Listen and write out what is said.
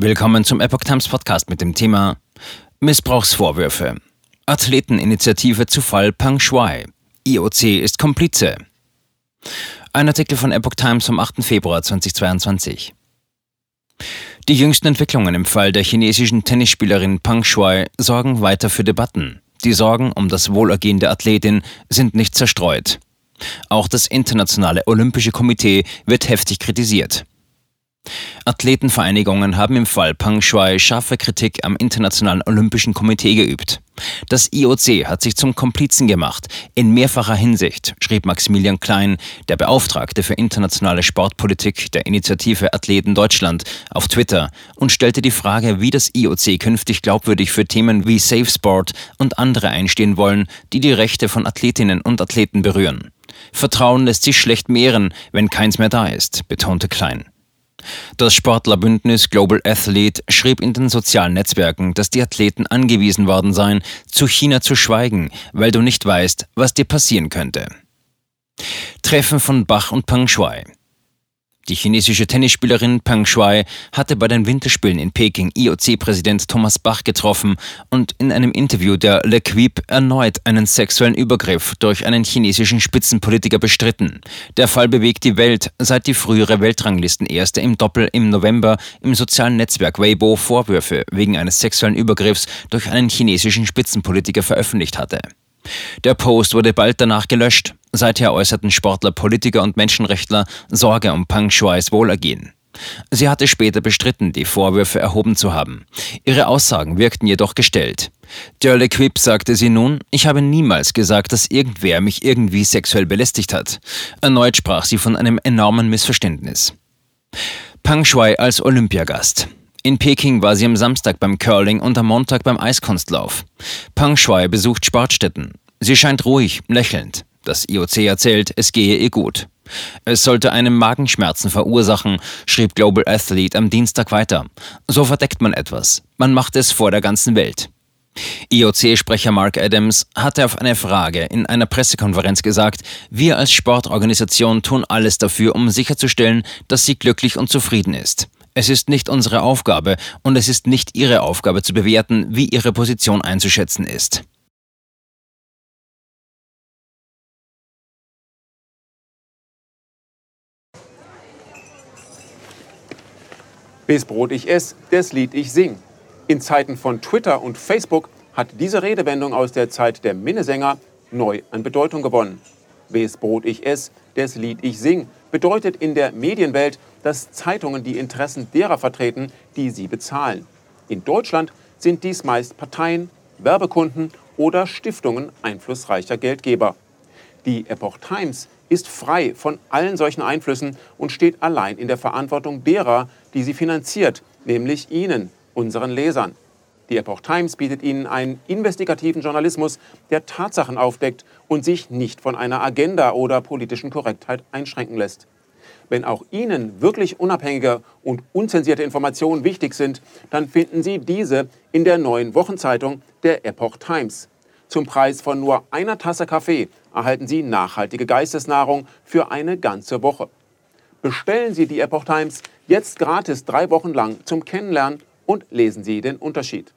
Willkommen zum Epoch Times Podcast mit dem Thema Missbrauchsvorwürfe. Athleteninitiative zu Fall Pang Shuai. IOC ist Komplize. Ein Artikel von Epoch Times vom 8. Februar 2022. Die jüngsten Entwicklungen im Fall der chinesischen Tennisspielerin Pang Shuai sorgen weiter für Debatten. Die Sorgen um das Wohlergehen der Athletin sind nicht zerstreut. Auch das Internationale Olympische Komitee wird heftig kritisiert. Athletenvereinigungen haben im Fall Pang Shuai scharfe Kritik am Internationalen Olympischen Komitee geübt. Das IOC hat sich zum Komplizen gemacht, in mehrfacher Hinsicht, schrieb Maximilian Klein, der Beauftragte für internationale Sportpolitik der Initiative Athleten Deutschland, auf Twitter und stellte die Frage, wie das IOC künftig glaubwürdig für Themen wie Safe Sport und andere einstehen wollen, die die Rechte von Athletinnen und Athleten berühren. Vertrauen lässt sich schlecht mehren, wenn keins mehr da ist, betonte Klein. Das Sportlerbündnis Global Athlete schrieb in den sozialen Netzwerken, dass die Athleten angewiesen worden seien, zu China zu schweigen, weil du nicht weißt, was dir passieren könnte. Treffen von Bach und Peng Shuai. Die chinesische Tennisspielerin Peng Shuai hatte bei den Winterspielen in Peking IOC-Präsident Thomas Bach getroffen und in einem Interview der Le Quip erneut einen sexuellen Übergriff durch einen chinesischen Spitzenpolitiker bestritten. Der Fall bewegt die Welt, seit die frühere Weltranglistenerste im Doppel im November im sozialen Netzwerk Weibo Vorwürfe wegen eines sexuellen Übergriffs durch einen chinesischen Spitzenpolitiker veröffentlicht hatte. Der Post wurde bald danach gelöscht. Seither äußerten Sportler, Politiker und Menschenrechtler Sorge um Pang Shuais Wohlergehen. Sie hatte später bestritten, die Vorwürfe erhoben zu haben. Ihre Aussagen wirkten jedoch gestellt. Dörle Quip sagte sie nun, ich habe niemals gesagt, dass irgendwer mich irgendwie sexuell belästigt hat. Erneut sprach sie von einem enormen Missverständnis. Pang Shui als Olympiagast. In Peking war sie am Samstag beim Curling und am Montag beim Eiskunstlauf. Pang Shui besucht Sportstätten. Sie scheint ruhig, lächelnd. Das IOC erzählt, es gehe ihr gut. Es sollte einem Magenschmerzen verursachen, schrieb Global Athlete am Dienstag weiter. So verdeckt man etwas. Man macht es vor der ganzen Welt. IOC-Sprecher Mark Adams hatte auf eine Frage in einer Pressekonferenz gesagt, wir als Sportorganisation tun alles dafür, um sicherzustellen, dass sie glücklich und zufrieden ist. Es ist nicht unsere Aufgabe und es ist nicht Ihre Aufgabe zu bewerten, wie Ihre Position einzuschätzen ist. Bis Brot ich ess, das Lied ich sing. In Zeiten von Twitter und Facebook hat diese Redewendung aus der Zeit der Minnesänger neu an Bedeutung gewonnen. Wes Brot ich ess, des Lied ich sing, bedeutet in der Medienwelt, dass Zeitungen die Interessen derer vertreten, die sie bezahlen. In Deutschland sind dies meist Parteien, Werbekunden oder Stiftungen einflussreicher Geldgeber. Die Epoch Times ist frei von allen solchen Einflüssen und steht allein in der Verantwortung derer, die sie finanziert, nämlich Ihnen, unseren Lesern. Die Epoch Times bietet Ihnen einen investigativen Journalismus, der Tatsachen aufdeckt und sich nicht von einer Agenda oder politischen Korrektheit einschränken lässt. Wenn auch Ihnen wirklich unabhängige und unzensierte Informationen wichtig sind, dann finden Sie diese in der neuen Wochenzeitung der Epoch Times. Zum Preis von nur einer Tasse Kaffee erhalten Sie nachhaltige Geistesnahrung für eine ganze Woche. Bestellen Sie die Epoch Times jetzt gratis drei Wochen lang zum Kennenlernen und lesen Sie den Unterschied.